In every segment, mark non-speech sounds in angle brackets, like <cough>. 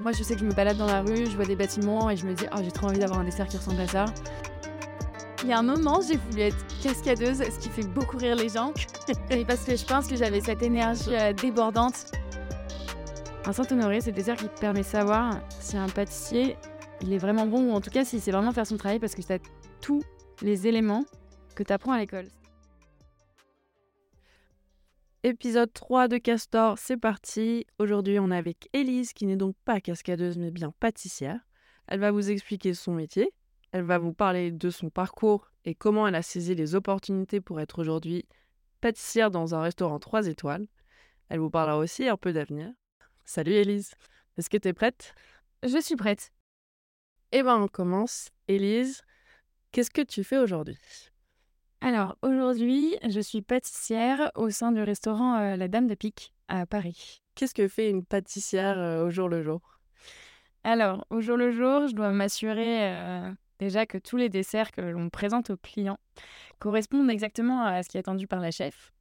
Moi, je sais que je me balade dans la rue, je vois des bâtiments et je me dis, oh, j'ai trop envie d'avoir un dessert qui ressemble à ça. Il y a un moment, j'ai voulu être cascadeuse, ce qui fait beaucoup rire les gens. <laughs> et parce que je pense que j'avais cette énergie euh, débordante. Un Saint-Honoré, c'est le dessert qui te permet de savoir si un pâtissier, il est vraiment bon ou en tout cas si c'est vraiment faire son travail parce que tu as tous les éléments que tu apprends à l'école. Épisode 3 de Castor, c'est parti. Aujourd'hui, on est avec Élise, qui n'est donc pas cascadeuse, mais bien pâtissière. Elle va vous expliquer son métier, elle va vous parler de son parcours et comment elle a saisi les opportunités pour être aujourd'hui pâtissière dans un restaurant 3 étoiles. Elle vous parlera aussi un peu d'avenir. Salut Élise, est-ce que tu es prête? Je suis prête. Eh ben on commence. Élise, qu'est-ce que tu fais aujourd'hui? Alors aujourd'hui, je suis pâtissière au sein du restaurant euh, La Dame de Pique à Paris. Qu'est-ce que fait une pâtissière euh, au jour le jour? Alors au jour le jour, je dois m'assurer euh, déjà que tous les desserts que l'on présente aux clients correspondent exactement à ce qui est attendu par la chef.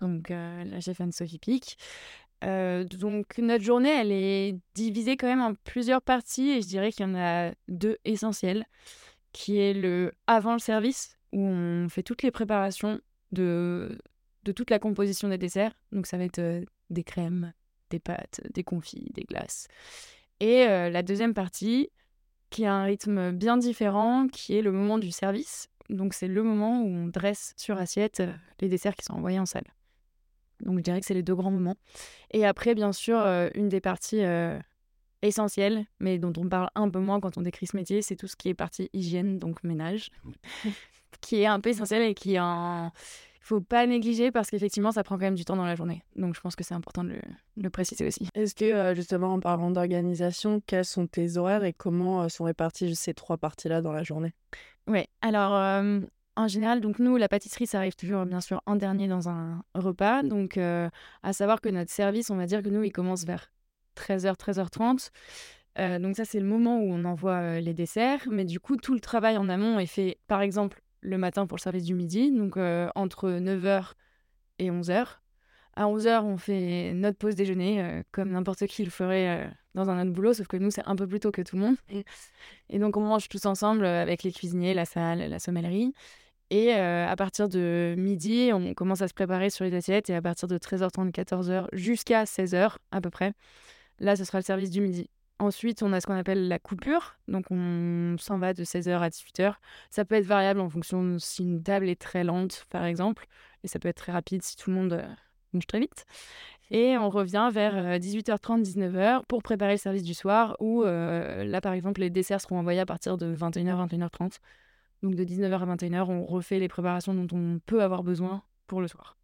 Donc la chef Anne-Sophie Pic. donc notre journée, elle est divisée quand même en plusieurs parties et je dirais qu'il y en a deux essentielles, qui est le avant le service, où on fait toutes les préparations de, de toute la composition des desserts. Donc ça va être des crèmes, des pâtes, des confits, des glaces. Et la deuxième partie, qui a un rythme bien différent, qui est le moment du service. Donc c'est le moment où on dresse sur assiette les desserts qui sont envoyés en salle. Donc je dirais que c'est les deux grands moments. Et après, bien sûr, euh, une des parties euh, essentielles, mais dont on parle un peu moins quand on décrit ce métier, c'est tout ce qui est partie hygiène, donc ménage, <laughs> qui est un peu essentiel et qui en... Faut pas négliger parce qu'effectivement, ça prend quand même du temps dans la journée. Donc, je pense que c'est important de le, préciser aussi. Est-ce que, euh, justement, en parlant d'organisation, quels sont tes horaires et comment sont répartis ces trois parties-là dans la journée? Oui, alors en général, donc nous, la pâtisserie, ça arrive toujours bien sûr en dernier dans un repas. Donc, euh, à savoir que notre service, on va dire que nous, il commence vers 13h, 13h30. Euh, donc ça, c'est le moment où on envoie euh, les desserts. Mais du coup, tout le travail en amont est fait, par exemple, le matin pour le service du midi, donc entre 9h et 11h. À 11h, on fait notre pause déjeuner, comme n'importe qui le ferait dans un autre boulot, sauf que nous, c'est un peu plus tôt que tout le monde. Et donc, on mange tous ensemble avec les cuisiniers, la salle, la sommellerie. Et euh, à partir de midi, on commence à se préparer sur les assiettes. Et à partir de 13h30, 14h jusqu'à 16h à peu près, là, ce sera le service du midi. Ensuite, on a ce qu'on appelle la coupure. Donc, on s'en va de 16h à 18h. Ça peut être variable en fonction de si une table est très lente, par exemple. Et ça peut être très rapide si tout le monde euh, mange très vite. Et on revient vers 18h30, euh, 19h pour préparer le service du soir. Où là, par exemple, les desserts seront envoyés à partir de 21h, 21h30. Donc de 19h à 21h, on refait les préparations dont on peut avoir besoin pour le soir.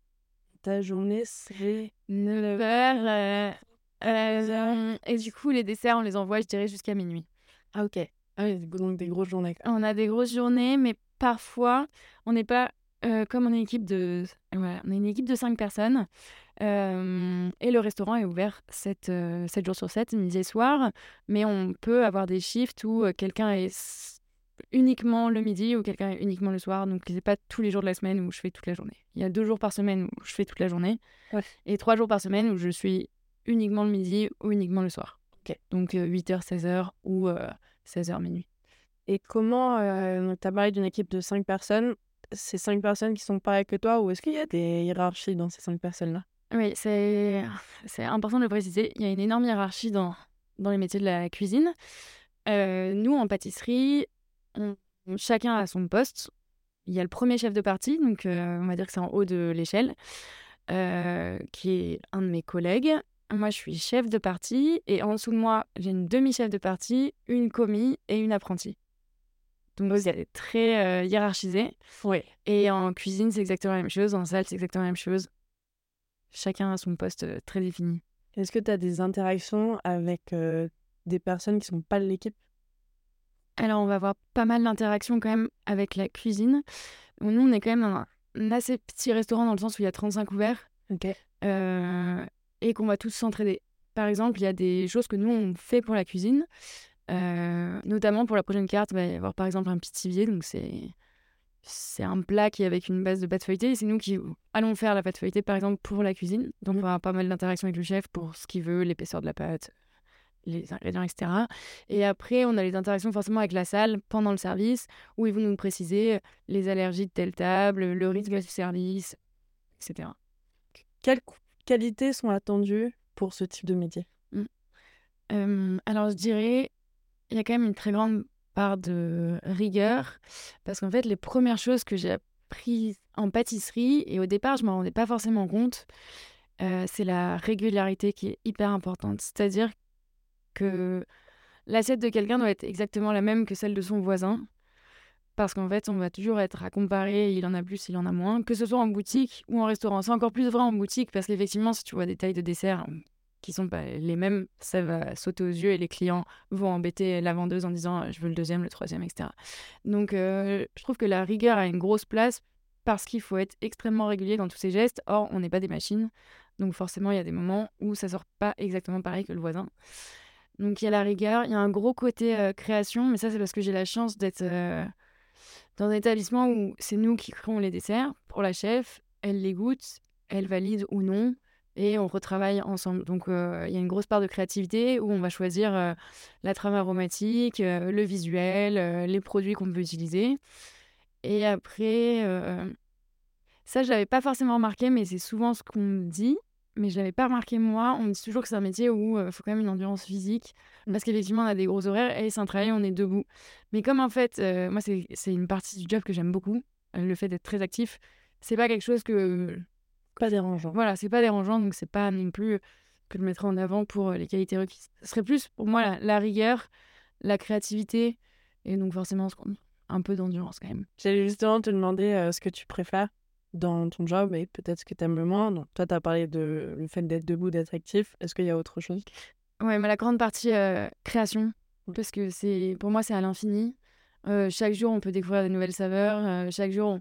Ta journée, c'est 9h. Euh, euh, et du coup, les desserts, on les envoie, je dirais, jusqu'à minuit. Ah ok. Ah oui, donc des grosses journées. On a des grosses journées, mais parfois, on n'est pas... Euh, comme on est une équipe de, voilà, on est une équipe de 5 personnes et le restaurant est ouvert 7, 7 jours sur 7, midi et soir, mais on peut avoir des shifts où quelqu'un est uniquement le midi ou quelqu'un uniquement le soir. Donc, c'est pas tous les jours de la semaine où je fais toute la journée. Il y a deux jours par semaine où je fais toute la journée et trois jours par semaine où je suis uniquement le midi ou uniquement le soir. Donc, 8h, euh, 16h ou 16h euh, minuit. Et comment, euh, tu as parlé d'une équipe de cinq personnes, ces cinq personnes qui sont pareilles que toi ou est-ce qu'il y a des hiérarchies dans ces cinq personnes-là? Oui, c'est important de le préciser. Il y a une énorme hiérarchie dans, dans les métiers de la cuisine. nous, en pâtisserie, chacun a son poste. Il y a le premier chef de partie, donc euh, on va dire que c'est en haut de l'échelle, euh, qui est un de mes collègues. Moi, je suis chef de partie et en dessous de moi, j'ai une demi-chef de partie, une commis et une apprentie. Donc, c'est très euh, hiérarchisé. Oui. Et en cuisine, c'est exactement la même chose. En salle, c'est exactement la même chose. Chacun a son poste très défini. Est-ce que tu as des interactions avec des personnes qui sont pas de l'équipe? Alors, on va avoir pas mal d'interactions quand même avec la cuisine. Nous, on est quand même dans un assez petit restaurant dans le sens où il y a 35 ouverts. Euh, et qu'on va tous s'entraider. Par exemple, il y a des choses que nous, on fait pour la cuisine. Euh, notamment pour la prochaine carte, il va y avoir par exemple un pitivier. Donc, c'est. C'est un plat qui est avec une base de pâte feuilletée et c'est nous qui allons faire la pâte feuilletée par exemple pour la cuisine. Donc on va avoir pas mal d'interactions avec le chef pour ce qu'il veut, l'épaisseur de la pâte, les ingrédients, etc. Et après, on a les interactions forcément avec la salle pendant le service, où ils vont nous préciser les allergies de telle table, le risque du service, etc. Quelles qualités sont attendues pour ce type de métier? Mmh. Alors, je dirais, il y a quand même une très grande part de rigueur, parce qu'en fait, les premières choses que j'ai apprises en pâtisserie, et au départ, je m'en rendais pas forcément compte, euh, c'est la régularité qui est hyper importante. C'est-à-dire que l'assiette de quelqu'un doit être exactement la même que celle de son voisin. Parce qu'en fait, on va toujours être à comparer, il en a plus, il en a moins, que ce soit en boutique ou en restaurant. C'est encore plus vrai en boutique parce qu'effectivement, si tu vois des tailles de dessert qui sont pas les mêmes, ça va sauter aux yeux et les clients vont embêter la vendeuse en disant je veux le deuxième, le troisième, etc. Donc, euh, je trouve que la rigueur a une grosse place parce qu'il faut être extrêmement régulier dans tous ces gestes. Or, on n'est pas des machines. Donc forcément, il y a des moments où ça sort pas exactement pareil que le voisin. Donc il y a la rigueur, il y a un gros côté euh, création, mais ça c'est parce que j'ai la chance d'être euh, dans un établissement où c'est nous qui créons les desserts pour la chef, elle les goûte, elle valide ou non, et on retravaille ensemble. Donc euh, il y a une grosse part de créativité où on va choisir la trame aromatique, le visuel, les produits qu'on peut utiliser. Et après, ça je l'avais pas forcément remarqué, mais c'est souvent ce qu'on me dit mais je l'avais pas remarqué moi. On me dit toujours que c'est un métier où il faut quand même une endurance physique, parce qu'effectivement, on a des gros horaires et c'est un travail, on est debout. Mais comme en fait, moi, c'est une partie du job que j'aime beaucoup, le fait d'être très actif, c'est pas quelque chose que. Pas dérangeant. Voilà, c'est pas dérangeant, donc c'est pas non plus que je mettrais en avant pour les qualités requises. Ce serait plus pour moi la, la rigueur, la créativité, et donc forcément un peu d'endurance quand même. J'allais justement te demander ce que tu préfères dans ton job et peut-être ce que tu aimes le moins. Donc, toi, tu as parlé de le fait d'être debout, d'être actif. Est-ce qu'il y a autre chose? Ouais, mais la grande partie euh, création, parce que c'est pour moi, c'est à l'infini. Euh, chaque jour, on peut découvrir de nouvelles saveurs. Euh, chaque jour,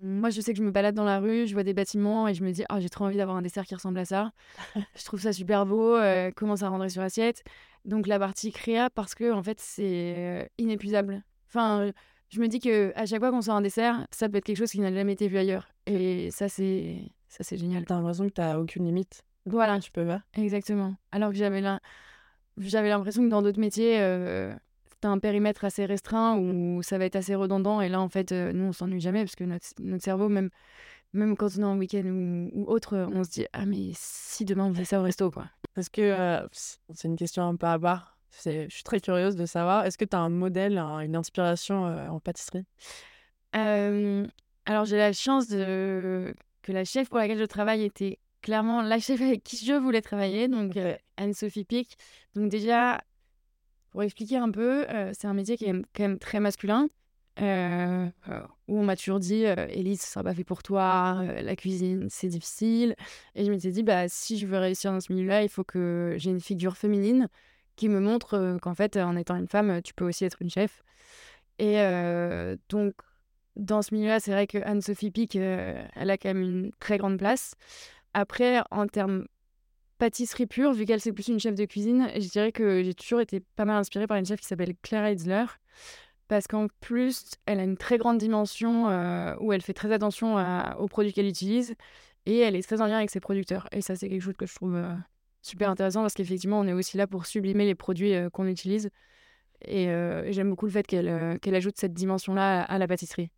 moi, je sais que je me balade dans la rue, je vois des bâtiments et je me dis, oh, j'ai trop envie d'avoir un dessert qui ressemble à ça. <laughs> je trouve ça super beau. comment ça rendrait sur assiette Donc, la partie créa, parce que en fait, c'est inépuisable. Enfin, je me dis que à chaque fois qu'on sort un dessert, ça peut être quelque chose qui n'a jamais été vu ailleurs. Et ça, c'est ça c'est génial. T'as l'impression que t'as aucune limite. Voilà. Tu peux pas. Exactement. Alors que j'avais j'avais l'impression que dans d'autres métiers, euh, t'as un périmètre assez restreint où ça va être assez redondant. Et là, en fait, euh, nous, on s'ennuie jamais parce que notre, notre cerveau, même même quand on est en week-end ou, autre, on se dit ah mais si demain on faisait ça au resto quoi. Est-ce que euh, c'est une question un peu à barre je suis très curieuse de savoir, est-ce que tu as un modèle, une inspiration euh, en pâtisserie? Alors, j'ai la chance de... que la chef pour laquelle je travaille était clairement la chef avec qui je voulais travailler, donc euh, Anne-Sophie Pic. Donc déjà, pour expliquer un peu, euh, c'est un métier qui est quand même très masculin, où on m'a toujours dit, Élise, ce sera pas fait pour toi, la cuisine, c'est difficile. Et je m'étais dit, bah, si je veux réussir dans ce milieu-là, il faut que j'ai une figure féminine qui me montre qu'en fait, en étant une femme, tu peux aussi être une chef. Et donc, dans ce milieu-là, c'est vrai que Anne-Sophie Pic, elle a quand même une très grande place. Après, en termes pâtisserie pure, vu qu'elle c'est plus une chef de cuisine, je dirais que j'ai toujours été pas mal inspirée par une chef qui s'appelle Claire Heitzler. Parce qu'en plus, elle a une très grande dimension où elle fait très attention aux produits qu'elle utilise et elle est très en lien avec ses producteurs. Et ça, c'est quelque chose que je trouve super intéressant parce qu'effectivement, on est aussi là pour sublimer les produits euh, qu'on utilise. Et, euh, j'aime beaucoup le fait qu'elle euh, ajoute cette dimension-là à, la pâtisserie.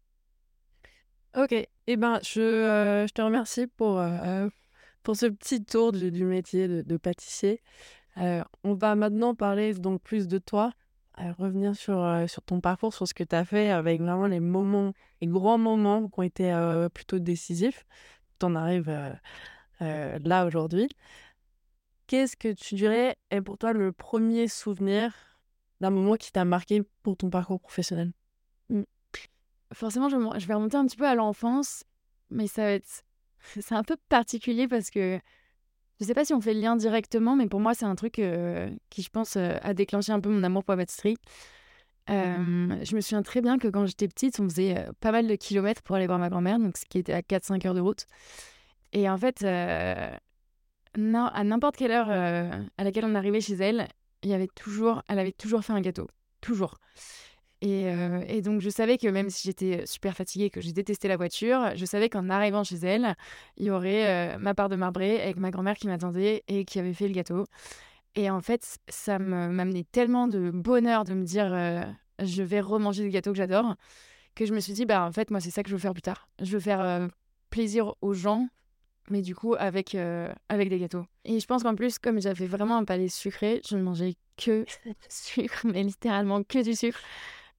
Ok, et eh ben, je, je te remercie pour, pour ce petit tour du, métier de, de pâtissier. on va maintenant parler donc plus de toi, revenir sur, sur ton parcours, sur ce que tu as fait avec vraiment les moments, les grands moments qui ont été plutôt décisifs. Tu en arrives là aujourd'hui. Qu'est-ce que tu dirais est pour toi le premier souvenir d'un moment qui t'a marqué pour ton parcours professionnel? Mmh. Forcément, je, vais remonter un petit peu à l'enfance, mais ça va être... <laughs> C'est un peu particulier parce que je sais pas si on fait le lien directement, mais pour moi, c'est un truc euh, qui, je pense, euh, a déclenché un peu mon amour pour la pâtisserie. Mmh. je me souviens très bien que quand j'étais petite, on faisait euh, pas mal de kilomètres pour aller voir ma grand-mère, donc ce qui était à 4-5 heures de route. Et en fait, non, à n'importe quelle heure euh, à laquelle on arrivait chez elle, il y avait toujours, elle avait toujours fait un gâteau, toujours. Et, euh, et donc je savais que même si j'étais super fatiguée, que j'ai détesté la voiture, je savais qu'en arrivant chez elle, il y aurait euh, ma part de marbré avec ma grand-mère qui m'attendait et qui avait fait le gâteau. Et en fait, ça m'amenait tellement de bonheur de me dire je vais remanger des gâteaux que j'adore que je me suis dit bah en fait moi c'est ça que je veux faire plus tard. Je veux faire plaisir aux gens mais du coup avec avec des gâteaux. Et je pense qu'en plus comme j'avais vraiment un palais sucré, je ne mangeais que <laughs> sucre mais littéralement que du sucre.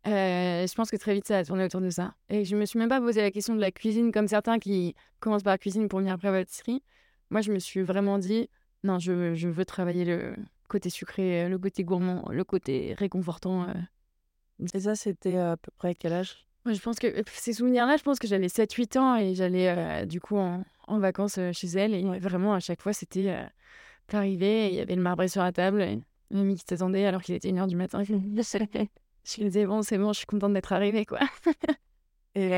je pense que très vite ça a tourné autour de ça. Et je me suis même pas posé la question de la cuisine comme certains qui commencent par la cuisine pour venir après la pâtisserie. Moi je me suis vraiment dit non, je, je, veux travailler le côté sucré, le côté gourmand, le côté réconfortant. Euh. Et ça, c'était à peu près quel âge? Je pense que ces souvenirs-là, je pense que j'avais 7-8 ans et j'allais euh, du coup en, en vacances chez elle. Et vraiment, à chaque fois, c'était arrivé, il y avait le marbré sur la table, et mamie qui t'attendait alors qu'il était 1h du matin. <laughs> Je lui disais, bon, c'est bon, je suis contente d'être arrivée, quoi. et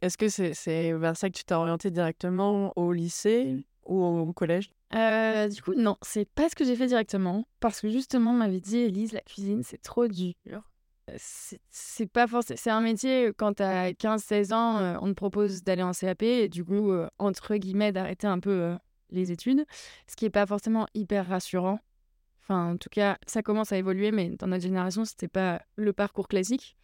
est-ce que c'est vers ça que tu t'es orientée directement au lycée ou au collège? Euh, du coup, non, c'est pas ce que j'ai fait directement. Parce que justement, on m'avait dit, Elise, la cuisine, c'est trop dur. Euh, c'est pas forcément. C'est un métier, quand t'as 15-16 ans, euh, on te propose d'aller en CAP et du coup, entre guillemets, d'arrêter un peu les études. Ce qui est pas forcément hyper rassurant. Enfin, en tout cas, ça commence à évoluer, mais dans notre génération, c'était pas le parcours classique.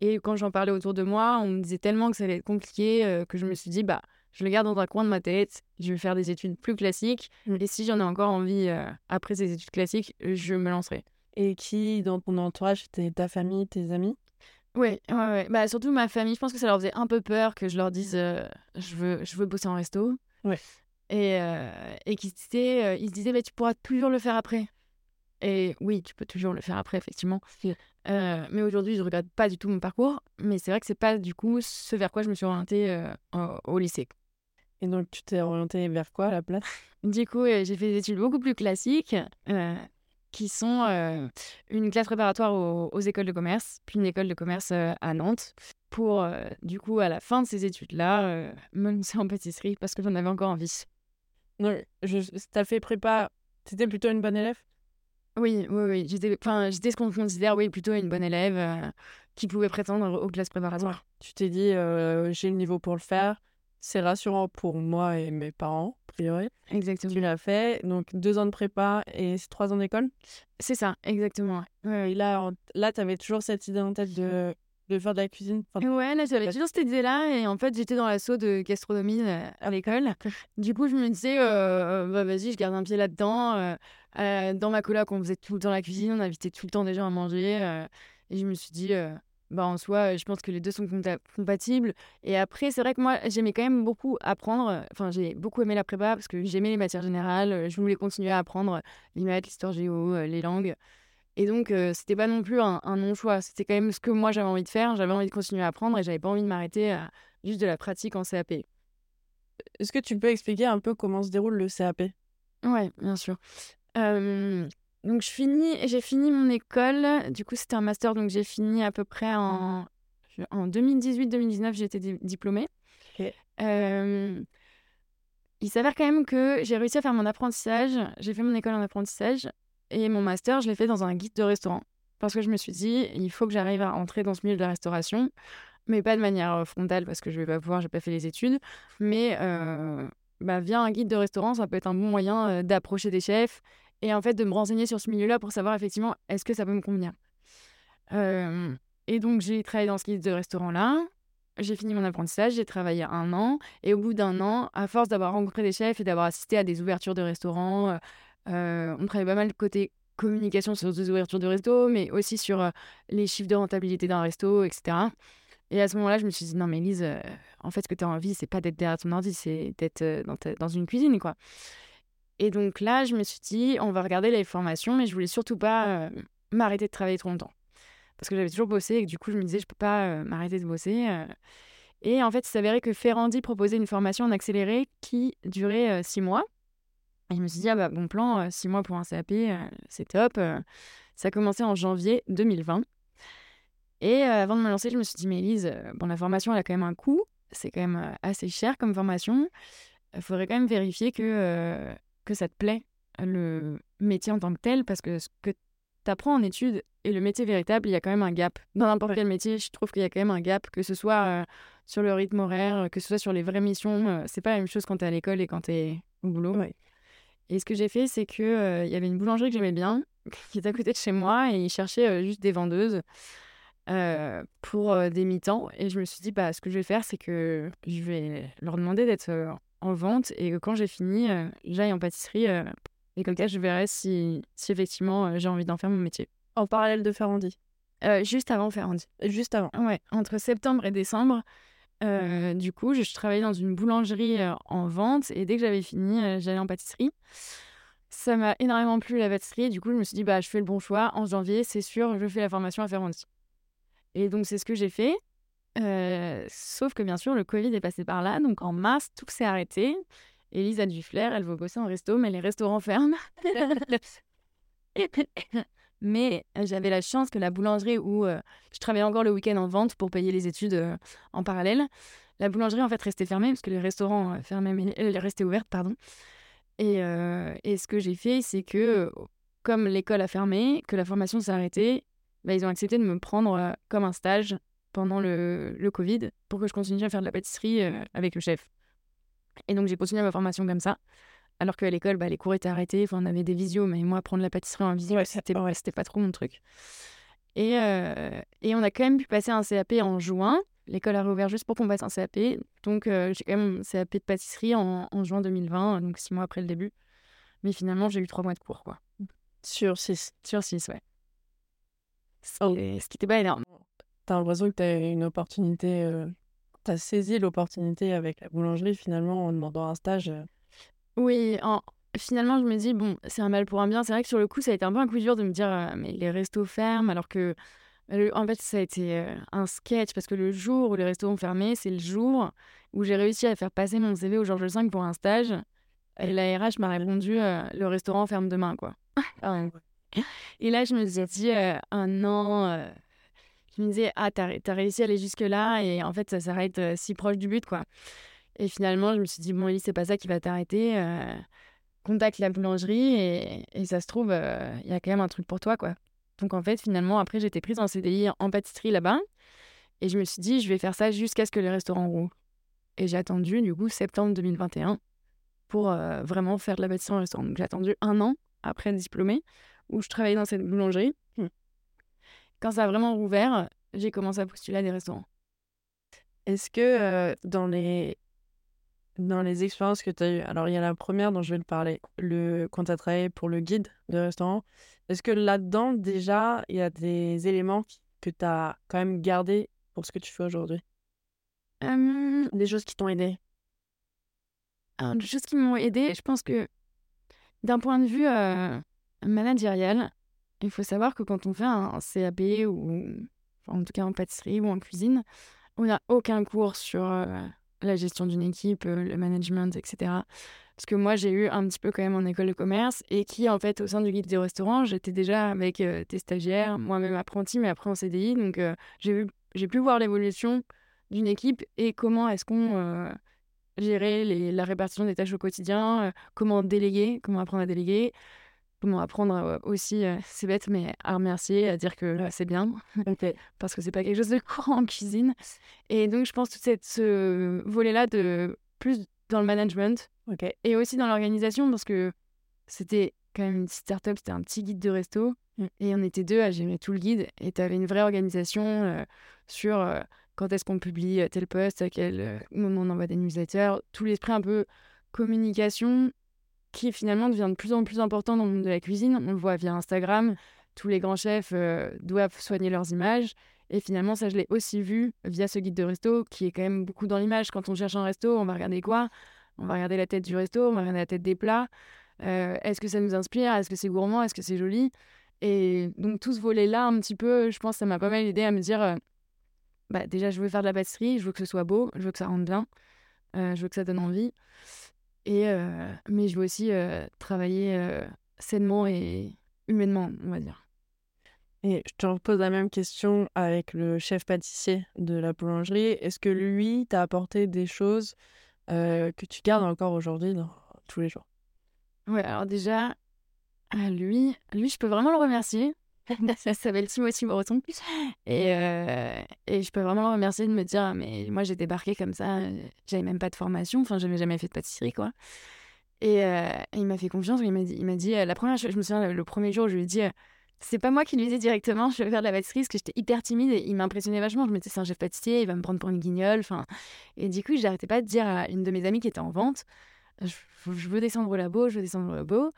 Et quand j'en parlais autour de moi, on me disait tellement que ça allait être compliqué que je me suis dit, bah je le garde dans un coin de ma tête, je vais faire des études plus classiques, mmh. et si j'en ai encore envie euh, après ces études classiques, je me lancerai. Et qui dans ton entourage, c'était ta famille, tes amis? Ouais, ouais, ouais. Bah, surtout ma famille, je pense que ça leur faisait un peu peur que je leur dise euh, je, veux, je veux bosser en resto. Ouais. Et, euh, et qu'ils euh, ils se disaient mais tu pourras toujours le faire après. Et oui, tu peux toujours le faire après, effectivement. mais aujourd'hui, je regrette pas du tout mon parcours. Mais c'est vrai que c'est pas du coup ce vers quoi je me suis orientée au lycée. Et donc, tu t'es orientée vers quoi à la place? Du coup, euh, j'ai fait des études beaucoup plus classiques, qui sont euh, une classe préparatoire aux, écoles de commerce, puis une école de commerce à Nantes, pour, du coup, à la fin de ces études-là, me lancer en pâtisserie parce que j'en avais encore envie. Non, je, t'as fait prépa, t'étais plutôt une bonne élève? Oui, oui, oui. J'étais, j'étais ce qu'on considère, oui, plutôt une bonne élève qui pouvait prétendre aux classes préparatoires. Tu t'es dit, j'ai le niveau pour le faire c'est rassurant pour moi et mes parents, priori. Exactement. Tu l'as fait, donc deux ans de prépa et trois ans d'école C'est ça, exactement. Ouais, là, là tu avais toujours cette idée en tête de, de faire de la cuisine Ouais, là, j'avais toujours cette idée-là. Et en fait, j'étais dans l'assaut de gastronomie euh, à l'école. <laughs> Du coup, je me disais, euh, bah, vas-y, je garde un pied là-dedans. Euh, dans ma coloc, on faisait tout le temps la cuisine, on invitait tout le temps des gens à manger. et je me suis dit, bah, en soi, je pense que les deux sont compatibles. Et après, c'est vrai que moi, j'aimais quand même beaucoup apprendre. Enfin, j'ai beaucoup aimé la prépa parce que j'aimais les matières générales. Je voulais continuer à apprendre les maths, l'histoire géo, les langues. Et donc, c'était pas non plus un, non-choix. C'était quand même ce que moi, j'avais envie de faire. J'avais envie de continuer à apprendre et j'avais pas envie de m'arrêter à juste de la pratique en CAP. Est-ce que tu peux expliquer un peu comment se déroule le CAP Ouais, bien sûr. Donc, je finis, j'ai fini mon école. Du coup, c'était un master, donc j'ai fini à peu près en, en 2018-2019, j'ai été diplômée. Euh, il s'avère quand même que j'ai réussi à faire mon apprentissage. J'ai fait mon école en apprentissage et mon master, je l'ai fait dans un guide de restaurant. Parce que je me suis dit, il faut que j'arrive à entrer dans ce milieu de la restauration, mais pas de manière euh, frontale parce que je vais pas pouvoir, j'ai pas fait les études. Mais euh, bah, via un guide de restaurant, ça peut être un bon moyen d'approcher des chefs et en fait de me renseigner sur ce milieu-là pour savoir effectivement est-ce que ça peut me convenir. et donc j'ai travaillé dans ce guide de restaurant-là, j'ai fini mon apprentissage, j'ai travaillé un an, et au bout d'un an, à force d'avoir rencontré des chefs et d'avoir assisté à des ouvertures de restaurants, euh, on travaillait pas mal côté communication sur des ouvertures de resto, mais aussi sur les chiffres de rentabilité d'un resto, etc. Et à ce moment-là, je me suis dit, non, mais Lise, en fait, ce que tu as envie, c'est pas d'être derrière ton ordi, c'est d'être dans, dans, une cuisine, quoi. Et donc là, je me suis dit, on va regarder les formations, mais je voulais surtout pas euh, m'arrêter de travailler trop longtemps. Parce que j'avais toujours bossé et du coup, je me disais, je peux pas euh, m'arrêter de bosser. Euh. Et en fait, il s'avérait que Ferrandi proposait une formation en accéléré qui durait six mois. Et je me suis dit, ah bah, bon plan, six mois pour un CAP, c'est top. ça a commencé en janvier 2020. Et avant de me lancer, je me suis dit, mais Elise, bon, la formation, elle a quand même un coût. C'est quand même assez cher comme formation. Il faudrait quand même vérifier que que ça te plaît, le métier en tant que tel, parce que ce que tu apprends en études et le métier véritable, il y a quand même un gap. Dans n'importe quel métier, je trouve qu'il y a quand même un gap, que ce soit euh, sur le rythme horaire, que ce soit sur les vraies missions. Euh, c'est pas la même chose quand tu es à l'école et quand tu es au boulot. Et ce que j'ai fait, c'est qu'il il y avait une boulangerie que j'aimais bien, <laughs> qui est à côté de chez moi, et ils cherchaient juste des vendeuses pour des mi-temps. Et je me suis dit, bah, ce que je vais faire, c'est que je vais leur demander d'être en vente et que quand j'ai fini, j'aille en pâtisserie. et comme ça, je verrai si, si effectivement j'ai envie d'en faire mon métier. En parallèle de Ferrandi Juste avant Ferrandi. Juste avant Ouais, entre septembre et décembre. du coup, je, je, travaillais dans une boulangerie en vente et dès que j'avais fini, j'allais en pâtisserie. Ça m'a énormément plu la pâtisserie. Du coup, je me suis dit, bah, je fais le bon choix. En janvier, c'est sûr, je fais la formation à Ferrandi. Et donc, c'est ce que j'ai fait. Sauf que, bien sûr, le Covid est passé par là. Donc, en mars, tout s'est arrêté. Elise a du flair, elle veut bosser en resto, mais les restaurants ferment. <laughs> mais j'avais la chance que la boulangerie où je travaillais encore le week-end en vente pour payer les études en parallèle, la boulangerie en fait restait fermée parce que les restaurants fermaient, mais elle restait ouverte, pardon. Et, ce que j'ai fait, c'est que comme l'école a fermé, que la formation s'est arrêtée, bah, ils ont accepté de me prendre comme un stage pendant le, le, Covid pour que je continue à faire de la pâtisserie avec le chef. Et donc j'ai continué ma formation comme ça. Alors qu'à l'école, bah, les cours étaient arrêtés, enfin, on avait des visios, mais moi, prendre la pâtisserie en visio, c'était ouais, pas trop mon truc. Et, et on a quand même pu passer un CAP en juin. L'école a réouvert juste pour qu'on passe un CAP. Donc j'ai quand même un CAP de pâtisserie en, en, juin 2020, donc six mois après le début. Mais finalement, j'ai eu trois mois de cours, quoi. Sur six Sur six, ouais. Oh. Ce qui n'était pas énorme. T'as l'impression que t'as une opportunité, euh, t'as saisi l'opportunité avec la boulangerie finalement en demandant un stage. Euh? Oui, en... finalement je me dis, bon, c'est un mal pour un bien. C'est vrai que sur le coup, ça a été un peu un coup dur de me dire, euh, mais les restos ferment alors que... En fait, ça a été un sketch parce que le jour où les restos ont fermé, c'est le jour où j'ai réussi à faire passer mon CV au Georges V pour un stage. Et la RH m'a répondu le restaurant ferme demain, quoi. Ah <laughs> et là, je me disais dit, un an, je me disais, ah, t'as as réussi à aller jusque-là, et en fait, ça s'arrête si proche du but, quoi. Et finalement, je me suis dit, bon, c'est pas ça qui va t'arrêter. contacte la boulangerie, et, et ça se trouve, il y a quand même un truc pour toi, quoi. Donc, en fait, finalement, après, j'étais prise en CDI en pâtisserie là-bas, et je me suis dit, je vais faire ça jusqu'à ce que les restaurants rouvrent. Et j'ai attendu, du coup, septembre 2021 pour vraiment faire de la pâtisserie en restaurant. Donc, j'ai attendu un an après diplômé où je travaillais dans cette boulangerie. Quand ça a vraiment rouvert, j'ai commencé à postuler à des restaurants. Est-ce que dans les dans les expériences que tu as eues, alors il y a la première dont je vais te parler, le, quand tu as travaillé pour le guide de restaurant, est-ce que là-dedans, déjà, il y a des éléments que tu as quand même gardés pour ce que tu fais aujourd'hui? Des choses qui t'ont aidé? Des choses qui m'ont aidé, je pense que d'un point de vue managérial, il faut savoir que quand on fait un CAP ou en tout cas en pâtisserie ou en cuisine, on n'a aucun cours sur euh, la gestion d'une équipe, euh, le management, etc. Parce que moi, j'ai eu un petit peu quand même en école de commerce et qui, en fait, au sein du guide des restaurants, j'étais déjà avec euh, des stagiaires, moi-même apprenti, mais après en CDI. Donc, j'ai, pu voir l'évolution d'une équipe et comment est-ce qu'on gérait les, la répartition des tâches au quotidien, comment déléguer, comment apprendre à déléguer, comment apprendre aussi, c'est bête, mais à remercier, à dire que c'est bien, <laughs> parce que c'est pas quelque chose de courant en cuisine. Et donc, je pense que cette, ce volet-là de plus dans le management et aussi dans l'organisation, parce que c'était quand même une start-up, c'était un petit guide de resto, mmh. et on était deux à gérer tout le guide, et tu avais une vraie organisation sur quand est-ce qu'on publie tel post, à quel moment on envoie des newsletters, tout l'esprit un peu communication qui finalement devient de plus en plus important dans le monde de la cuisine. On le voit via Instagram, tous les grands chefs euh, doivent soigner leurs images. Et finalement, ça, je l'ai aussi vu via ce guide de resto qui est quand même beaucoup dans l'image. Quand on cherche un resto, on va regarder quoi? On va regarder la tête du resto, on va regarder la tête des plats. Euh, est-ce que ça nous inspire? Est-ce que c'est gourmand? Est-ce que c'est joli? Et donc, tout ce volet-là, un petit peu, je pense ça m'a pas mal aidé à me dire euh, bah, déjà, je veux faire de la pâtisserie, je veux que ce soit beau, je veux que ça rentre bien, je veux que ça donne envie. Et, mais je veux aussi travailler sainement et humainement, on va dire. Et je te repose la même question avec le chef pâtissier de la boulangerie. Est-ce que lui t'a apporté des choses que tu gardes encore aujourd'hui dans tous les jours? Ouais, alors déjà, lui, lui, je peux vraiment le remercier <laughs> ça s'appelle Timothy Breton. Et, euh, et je peux vraiment le remercier de me dire, mais moi j'ai débarqué comme ça, j'avais même pas de formation, enfin j'avais jamais fait de pâtisserie quoi. Et, il m'a fait confiance. Il m'a dit, il m'a dit la première, je me souviens, le premier jour, je lui ai dit c'est pas moi qui lui ai dit directement, je vais faire de la pâtisserie parce que j'étais hyper timide et il m'impressionnait vachement. Je me disais, c'est un chef pâtissier, il va me prendre pour une guignole. Enfin, et du coup, j'arrêtais pas de dire à une de mes amies qui était en vente, je, veux descendre au labo, je veux descendre au labo.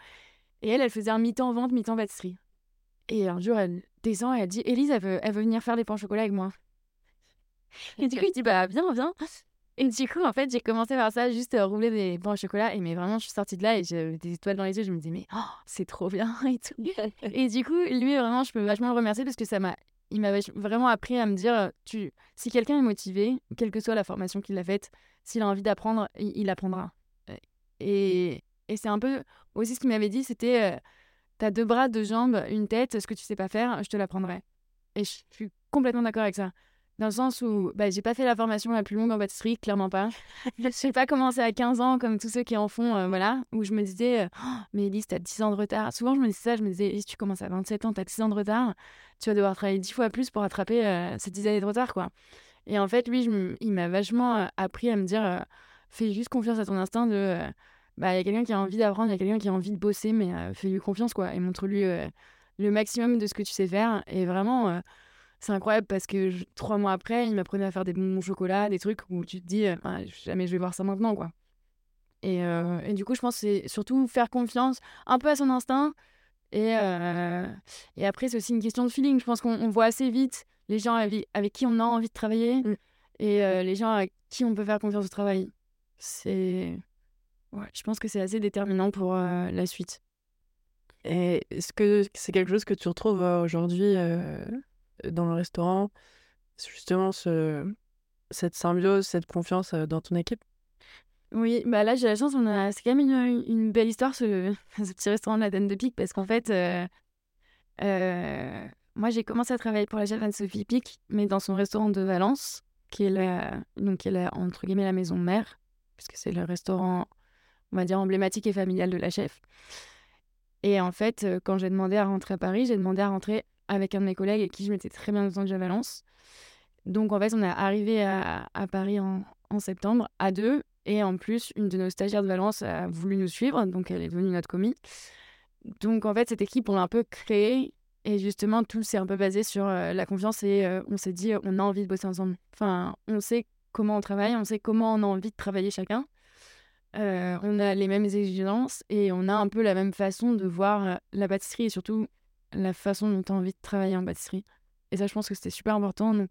Et elle, elle faisait un mi-temps vente, mi-temps pâtisserie. Et un jour, elle descend et elle dit, Élise, elle veut, elle veut venir faire des pains au chocolat avec moi. Et du coup, il dit, bah viens, viens. Et du coup, en fait, j'ai commencé par ça, juste euh, rouler des pains au chocolat. Et mais vraiment, je suis sortie de là et j'avais des étoiles dans les yeux. Je me disais, mais oh, c'est trop bien <laughs> et tout. <laughs> et du coup, lui, vraiment, je peux vachement le remercier parce que ça m'a, il m'a vraiment appris à me dire, tu, si quelqu'un est motivé, quelle que soit la formation qu'il a faite, s'il a envie d'apprendre, il, apprendra. Et, et c'est un peu aussi ce qu'il m'avait dit, c'était, euh, t'as deux bras, deux jambes, une tête, ce que tu sais pas faire, je te l'apprendrai. Et je suis complètement d'accord avec ça. Dans le sens où bah, j'ai pas fait la formation la plus longue en pâtisserie, clairement pas. <laughs> je n'ai pas commencé à 15 ans comme tous ceux qui en font, euh, voilà, où je me disais, oh, mais Elise, t'as 10 ans de retard. Souvent, je me disais ça, je me disais, si tu commences à 27 ans, t'as 10 ans de retard, tu vas devoir travailler 10 fois plus pour attraper euh, ces 10 années de retard, quoi. Et en fait, lui, il m'a vachement euh, appris à me dire, fais juste confiance à ton instinct de, bah, il y a quelqu'un qui a envie d'apprendre, il y a quelqu'un qui a envie de bosser, mais fais-lui confiance, quoi, et montre-lui le maximum de ce que tu sais faire. Et vraiment c'est incroyable parce que trois mois après, il m'apprenait à faire des bonbons au chocolat, des trucs où tu te dis, euh, jamais je vais voir ça maintenant, quoi. Et, euh, et, du coup, je pense que c'est surtout faire confiance un peu à son instinct. Et, euh, et après, c'est aussi une question de feeling. Je pense qu'on voit assez vite les gens avec, qui on a envie de travailler mm. et les gens avec qui on peut faire confiance au travail. C'est. Ouais, je pense que c'est assez déterminant pour la suite. Et est-ce que c'est quelque chose que tu retrouves aujourd'hui dans le restaurant, justement ce, cette symbiose, cette confiance dans ton équipe? Oui, bah là j'ai la chance, on a, c'est quand même une, une belle histoire ce, <laughs> ce, petit restaurant de la Dame de Pique parce qu'en fait, euh, euh, moi j'ai commencé à travailler pour la chef Anne-Sophie Pique, mais dans son restaurant de Valence, qui est la, donc qui est la, entre guillemets la maison mère, puisque c'est le restaurant, on va dire, emblématique et familial de la chef. Et en fait, quand j'ai demandé à rentrer à Paris, j'ai demandé à rentrer avec un de mes collègues avec qui je m'étais très bien entendue à Valence. Donc en fait, on est arrivé à, Paris en, septembre à deux. Et en plus, une de nos stagiaires de Valence a voulu nous suivre, donc elle est devenue notre commis. Donc en fait, cette équipe, on l'a un peu créée. Et justement, tout s'est un peu basé sur euh, la confiance et euh, on s'est dit, on a envie de bosser ensemble. Enfin, on sait comment on travaille, on sait comment on a envie de travailler chacun. Euh, on a les mêmes exigences et on a un peu la même façon de voir la pâtisserie et surtout la façon dont tu as envie de travailler en pâtisserie. Et ça, je pense que c'était super important. Donc,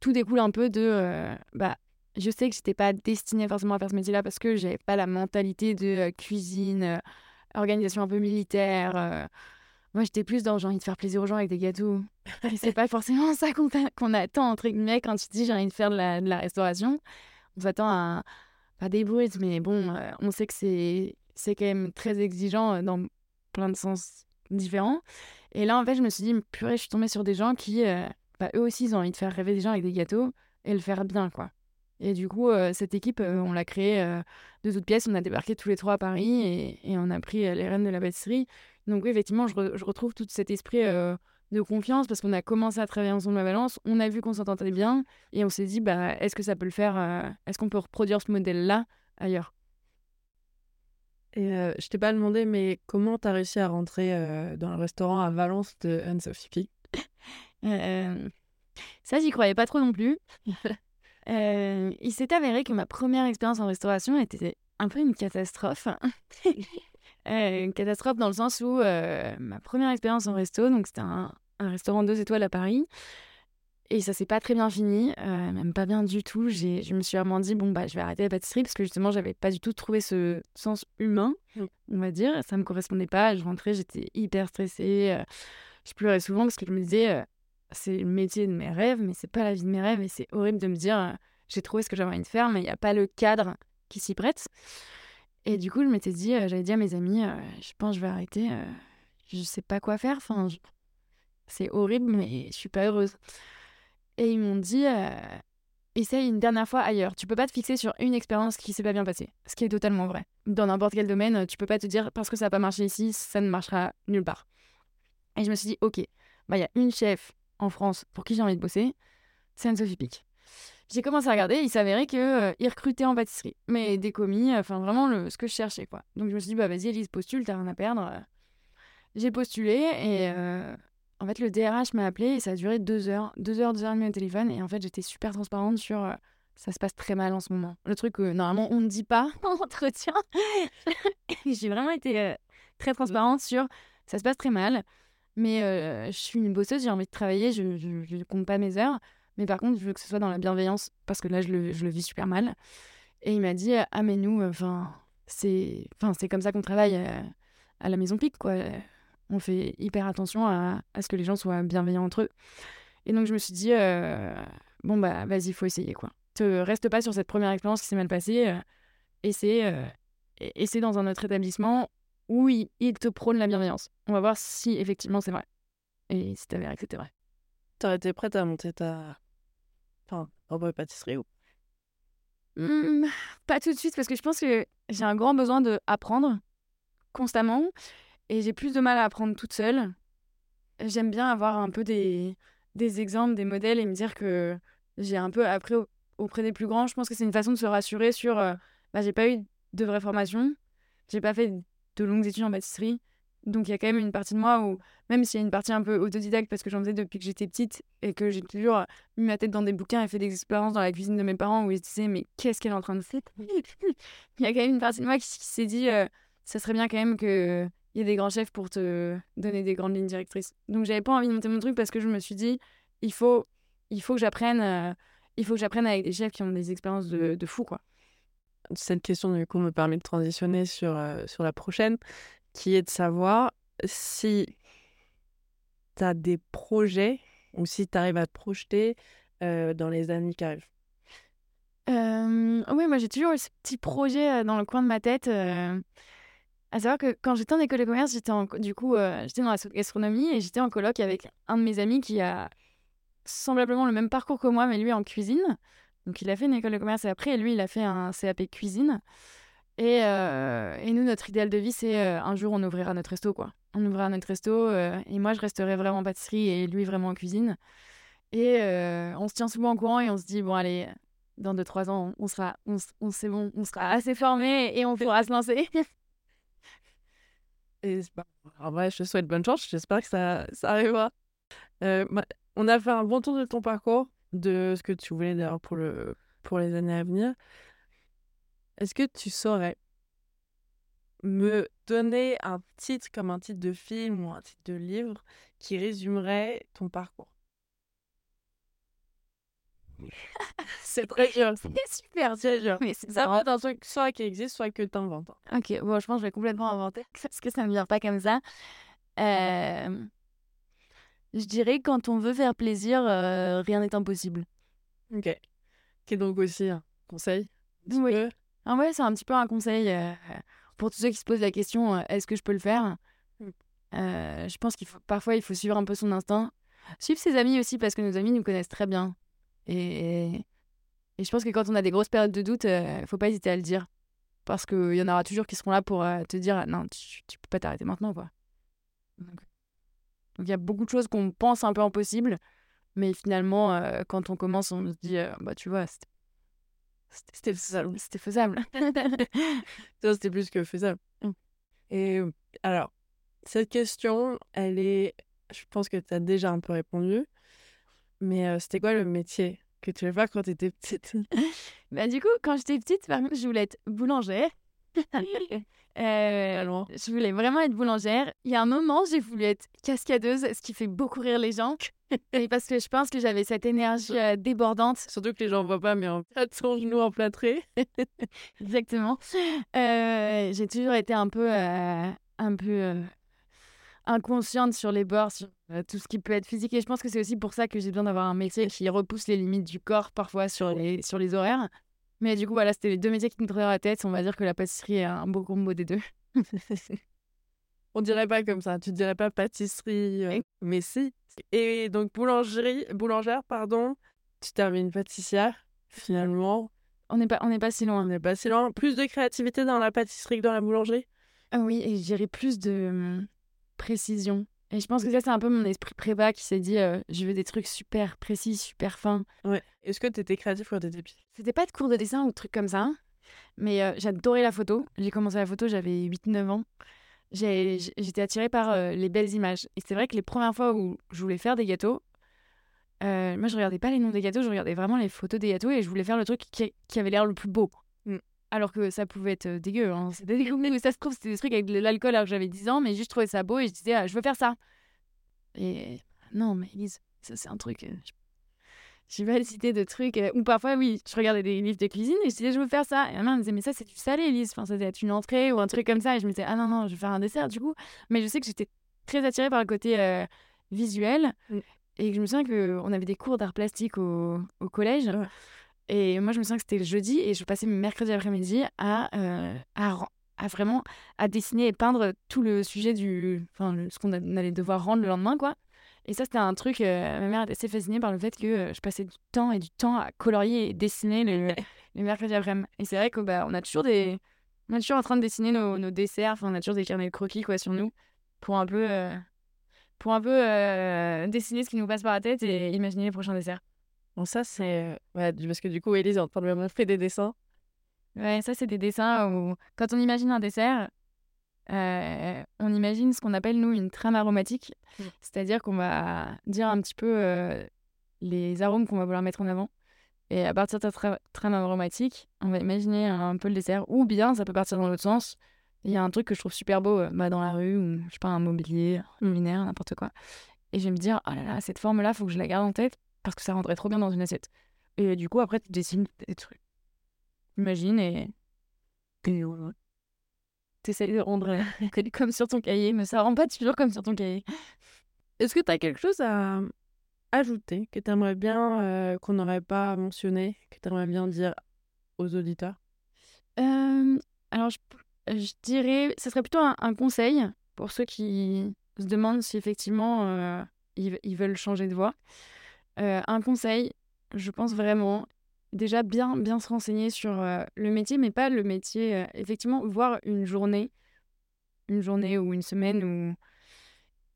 tout découle un peu de. Euh, bah, je sais que j'étais pas destinée forcément à faire ce métier-là parce que j'avais pas la mentalité de euh, cuisine, euh, organisation un peu militaire. Moi, j'étais plus dans j'ai envie de faire plaisir aux gens avec des gâteaux. Et c'est pas forcément ça qu'on attend, entre guillemets, quand tu dis j'ai envie de faire la, de la restauration. On s'attend à. Pas des mais bon, on sait que c'est quand même très exigeant dans plein de sens différents. Et là, en fait, je me suis dit, purée, je suis tombée sur des gens qui, euh, bah, eux aussi, ils ont envie de faire rêver des gens avec des gâteaux et le faire bien, quoi. Et du coup, euh, cette équipe, euh, on l'a créée de toutes pièces. On a débarqué tous les trois à Paris et, et on a pris les rênes de la pâtisserie. Donc, oui, effectivement, je, je retrouve tout cet esprit de confiance parce qu'on a commencé à travailler ensemble à Valence. On a vu qu'on s'entendait bien et on s'est dit, bah, est-ce que ça peut le faire Est-ce qu'on peut reproduire ce modèle-là ailleurs? Et euh, je t'ai pas demandé, mais comment tu as réussi à rentrer euh, dans le restaurant à Valence de Anne-Sophie? Euh, Ça, j'y croyais pas trop non plus. <laughs> il s'est avéré que ma première expérience en restauration était un peu une catastrophe. <laughs> une catastrophe dans le sens où ma première expérience en resto, donc c'était un, un restaurant deux étoiles à Paris, et ça s'est pas très bien fini, euh, même pas bien du tout. J'ai, je me suis vraiment dit, bon, bah, je vais arrêter la pâtisserie parce que justement, j'avais pas du tout trouvé ce sens humain, mmh. on va dire. Ça me correspondait pas. Je rentrais, j'étais hyper stressée. Euh, je pleurais souvent parce que je me disais, euh, c'est le métier de mes rêves, mais c'est pas la vie de mes rêves. Et c'est horrible de me dire, j'ai trouvé ce que j'avais envie de faire, mais il n'y a pas le cadre qui s'y prête. Et du coup, je m'étais dit, j'avais dit à mes amis, je pense que je vais arrêter. je sais pas quoi faire. Enfin, c'est horrible, mais je suis pas heureuse. Et ils m'ont dit euh, essaye une dernière fois ailleurs. Tu peux pas te fixer sur une expérience qui s'est pas bien passée. Ce qui est totalement vrai. Dans n'importe quel domaine, tu peux pas te dire parce que ça n'a pas marché ici, ça ne marchera nulle part. Et je me suis dit ok, bah il y a une chef en France pour qui j'ai envie de bosser, c'est Anne-Sophie Pic. J'ai commencé à regarder. Il s'avérait qu'ils recrutaient en pâtisserie. Mais des commis, enfin vraiment le, ce que je cherchais. quoi. Donc je me suis dit, bah vas-y, Elise, postule, t'as rien à perdre. J'ai postulé et en fait, le DRH m'a appelé et ça a duré deux heures. Deux heures, deux heures et demie au téléphone. Et en fait, j'étais super transparente sur ça se passe très mal en ce moment. Le truc que normalement on ne dit pas <laughs> en entretien. <laughs> j'ai vraiment été très transparente sur ça se passe très mal. Mais je suis une bosseuse, j'ai envie de travailler, je ne compte pas mes heures. Mais par contre, je veux que ce soit dans la bienveillance parce que là, je le, vis super mal. Et il m'a dit Ah, mais nous, enfin, c'est comme ça qu'on travaille à la maison pique, quoi. On fait hyper attention à, à, ce que les gens soient bienveillants entre eux. Et donc, je me suis dit Bon, bah, vas-y, il faut essayer, quoi. Te reste pas sur cette première expérience qui s'est mal passée. essaie, essaie dans un autre établissement où il, te prône la bienveillance. On va voir si effectivement c'est vrai. Et si t'avais que c'était vrai. T'aurais été prête à monter ta. Enfin, robe pâtisserie ou mmh, Pas tout de suite, parce que je pense que j'ai un grand besoin d'apprendre constamment. Et j'ai plus de mal à apprendre toute seule. J'aime bien avoir un peu des, des exemples, des modèles et me dire que j'ai un peu appris auprès des plus grands. Je pense que c'est une façon de se rassurer sur. Euh, bah, j'ai pas eu de vraie formation. J'ai pas fait de longues études en pâtisserie. Donc il y a quand même une partie de moi où, même s'il y a une partie un peu autodidacte parce que j'en faisais depuis que j'étais petite et que j'ai toujours mis ma tête dans des bouquins et fait des expériences dans la cuisine de mes parents où ils se disaient mais qu'est-ce qu'elle est en train de faire? <laughs> Il y a quand même une partie de moi qui, s'est dit euh, ça serait bien quand même qu'il y ait des grands chefs pour te donner des grandes lignes directrices. Donc j'avais pas envie de monter mon truc parce que je me suis dit il faut, il faut que j'apprenne euh, il faut que j'apprenne avec des chefs qui ont des expériences de, de fou quoi. Cette question, du coup, me permet de transitionner sur, euh, sur la prochaine, qui est de savoir si tu as des projets ou si tu arrives à te projeter euh, dans les années qui arrivent. oui, moi j'ai toujours eu ce petit projet euh, dans le coin de ma tête. à savoir que quand j'étais en école de commerce, j'étais du coup j'étais dans la gastronomie et j'étais en colloque avec un de mes amis qui a semblablement le même parcours que moi, mais lui en cuisine. Donc il a fait une école de commerce et après, lui, il a fait un CAP cuisine. Et, euh, et nous, notre idéal de vie, c'est euh, un jour, on ouvrira notre resto, quoi. On ouvrira notre resto euh, et moi, je resterai vraiment en pâtisserie et lui, vraiment en cuisine. Et on se tient souvent au courant et on se dit, bon, allez, dans 2-3 ans, on sera, on, on, bon, on sera assez formé et on pourra se lancer. <laughs> et en vrai, je te souhaite bonne chance. J'espère que ça, ça arrivera. on a fait un bon tour de ton parcours de ce que tu voulais d'ailleurs pour, le, pour les années à venir. Est-ce que tu saurais me donner un titre comme un titre de film ou un titre de livre qui résumerait ton parcours? <laughs> C'est très dur. C'est super dur. Mais c'est ça un truc soit qui existe, soit que tu inventes. Ok, bon, je pense que je vais complètement inventer <laughs> parce que ça ne me vient pas comme ça. <laughs> Euh... Je dirais quand on veut faire plaisir, euh, rien n'est impossible. Ok. Qui est donc aussi un conseil Oui. Ah ouais, c'est un petit peu un conseil euh, pour tous ceux qui se posent la question euh, est-ce que je peux le faire? Mmh. Je pense qu'il faut parfois il faut suivre un peu son instinct, suivre ses amis aussi parce que nos amis nous connaissent très bien. Et, et je pense que quand on a des grosses périodes de doute, il faut pas hésiter à le dire parce qu'il y en aura toujours qui seront là pour te dire non tu, tu peux pas t'arrêter maintenant quoi. Donc il y a beaucoup de choses qu'on pense un peu impossibles, mais finalement, euh, quand on commence, on se dit, euh, bah tu vois, c'était faisable. C'était faisable. <laughs> c'était plus que faisable. Mmh. Et alors, cette question, elle est, je pense que tu as déjà un peu répondu, mais euh, c'était quoi le métier que tu voulais faire quand tu étais petite? <laughs> Bah, Du coup, quand j'étais petite, par exemple, je voulais être boulangère. <laughs> Euh, je voulais vraiment être boulangère. Il y a un moment, j'ai voulu être cascadeuse, ce qui fait beaucoup rire les gens. <laughs> et parce que je pense que j'avais cette énergie euh, débordante. Surtout que les gens ne voient pas, mais en fait, son genou <laughs> emplâtré. Exactement. Euh, j'ai toujours été un peu, un peu inconsciente sur les bords, sur tout ce qui peut être physique. Et je pense que c'est aussi pour ça que j'ai besoin d'avoir un métier qui repousse les limites du corps parfois sur les, sur les horaires. Mais du coup, voilà, c'était les deux métiers qui me traversaient la tête. On va dire que la pâtisserie est un beau combo des deux. <laughs> On dirait pas comme ça. Tu dirais pas pâtisserie, euh, mais si. Et donc boulangerie, boulangère, pardon. Tu termines pâtissière, finalement. On n'est pas, on n'est pas si loin. On n'est pas si loin. Plus de créativité dans la pâtisserie que dans la boulangerie? Ah oui, et je dirais plus de hum, précision. Et je pense que ça, c'est un peu mon esprit prépa qui s'est dit euh, je veux des trucs super précis, super fins. Ouais. Est-ce que tu étais créatif quand t'étais petite? C'était pas de cours de dessin ou de trucs comme ça, mais euh, j'adorais la photo. J'ai commencé la photo, j'avais 8-9 ans. J'étais attirée par euh, les belles images. Et c'est vrai que les premières fois où je voulais faire des gâteaux, moi je regardais pas les noms des gâteaux, je regardais vraiment les photos des gâteaux et je voulais faire le truc qui, qui avait l'air le plus beau. Alors que ça pouvait être euh, dégueu. Hein. C'était dégueu, mais ça se trouve, c'était des trucs avec de l'alcool alors que j'avais 10 ans, mais juste je trouvais ça beau et je disais, ah, je veux faire ça. Et non, mais Elise, ça c'est un truc. euh, je- J'ai pas cité de trucs. euh, Ou parfois, oui, je regardais des livres de cuisine et je disais, je veux faire ça. Et ma mère me disait, mais ça c'est du salé, Elise. Enfin, ça doit être une entrée ou un truc comme ça. Et je me disais, ah non, non, je vais faire un dessert du coup. Mais je sais que j'étais très attirée par le côté euh, visuel. Mm. Et je me souviens qu'on avait des cours d'art plastique au, au collège. Ouais. Et moi, je me souviens que c'était le jeudi et je passais mes mercredis après-midi à, euh, à, vraiment à dessiner et peindre tout le sujet du. Enfin, le- ce qu'on allait devoir rendre le lendemain, quoi. Et ça, c'était un truc. euh, ma mère était assez fascinée par le fait que euh, je passais du temps et du temps à colorier et dessiner le, les mercredis après-midi. Et c'est vrai qu'on bah, on a toujours des. On est toujours en train de dessiner nos, nos desserts. Enfin, on a toujours des carnets de croquis, quoi, sur nous. Pour un peu. pour un peu dessiner ce qui nous passe par la tête et imaginer les prochains desserts. Bon, ça, c'est. Ouais, parce que du coup, Elise est en train de me montrer des dessins. Ouais, ça, c'est des dessins où, quand on imagine un dessert, euh, on imagine ce qu'on appelle, nous, une trame aromatique. Mm. C'est-à-dire qu'on va dire un petit peu euh, les arômes qu'on va vouloir mettre en avant. Et à partir de cette tra- trame aromatique, on va imaginer un peu le dessert. Ou bien, ça peut partir dans l'autre sens. Il y a un truc que je trouve super beau euh, bah, dans la rue, ou je sais pas, un mobilier, un luminaire, n'importe quoi. Et je vais me dire, oh là là, cette forme-là, faut que je la garde en tête parce que ça rendrait trop bien dans une assiette. Et du coup, après, tu dessines des trucs. Imagine et. T'essayes de rendre <laughs> comme sur ton cahier, mais ça rend pas toujours comme sur ton cahier. Est-ce que tu as quelque chose à ajouter que tu aimerais bien euh, qu'on n'aurait pas mentionné, que tu aimerais bien dire aux auditeurs? Euh, alors, je, je dirais, ce serait plutôt un, un conseil pour ceux qui se demandent si effectivement euh, ils, ils veulent changer de voie. Euh, un conseil, je pense vraiment, déjà bien, bien se renseigner sur euh, le métier, mais pas le métier, euh, effectivement, voir une journée, une journée ou une semaine ou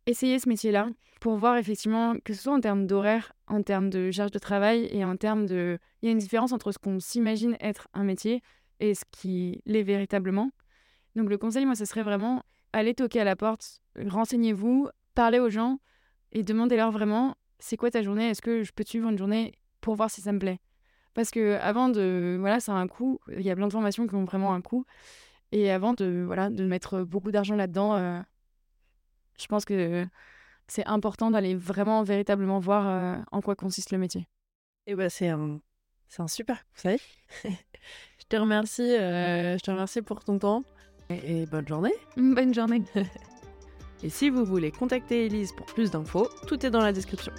essayer ce métier-là pour voir effectivement que ce soit en termes d'horaire, en termes de charge de travail et en termes de... Il y a une différence entre ce qu'on s'imagine être un métier et ce qui l'est véritablement. Donc le conseil, moi, ce serait vraiment aller toquer à la porte, renseignez-vous, parlez aux gens et demandez-leur vraiment c'est quoi ta journée, est-ce que je peux te suivre une journée pour voir si ça me plaît? Parce que avant de... Voilà, ça a un coût, il y a plein de formations qui ont vraiment un coût. Et avant de, voilà, de mettre beaucoup d'argent là-dedans, euh, je pense que c'est important d'aller vraiment, véritablement voir euh, en quoi consiste le métier. Eh ben, c'est un, c'est un super conseil. <laughs> je te remercie, euh, je te remercie pour ton temps et, et bonne journée. Bonne journée. <laughs> Et si vous voulez contacter Elise pour plus d'infos, tout est dans la description.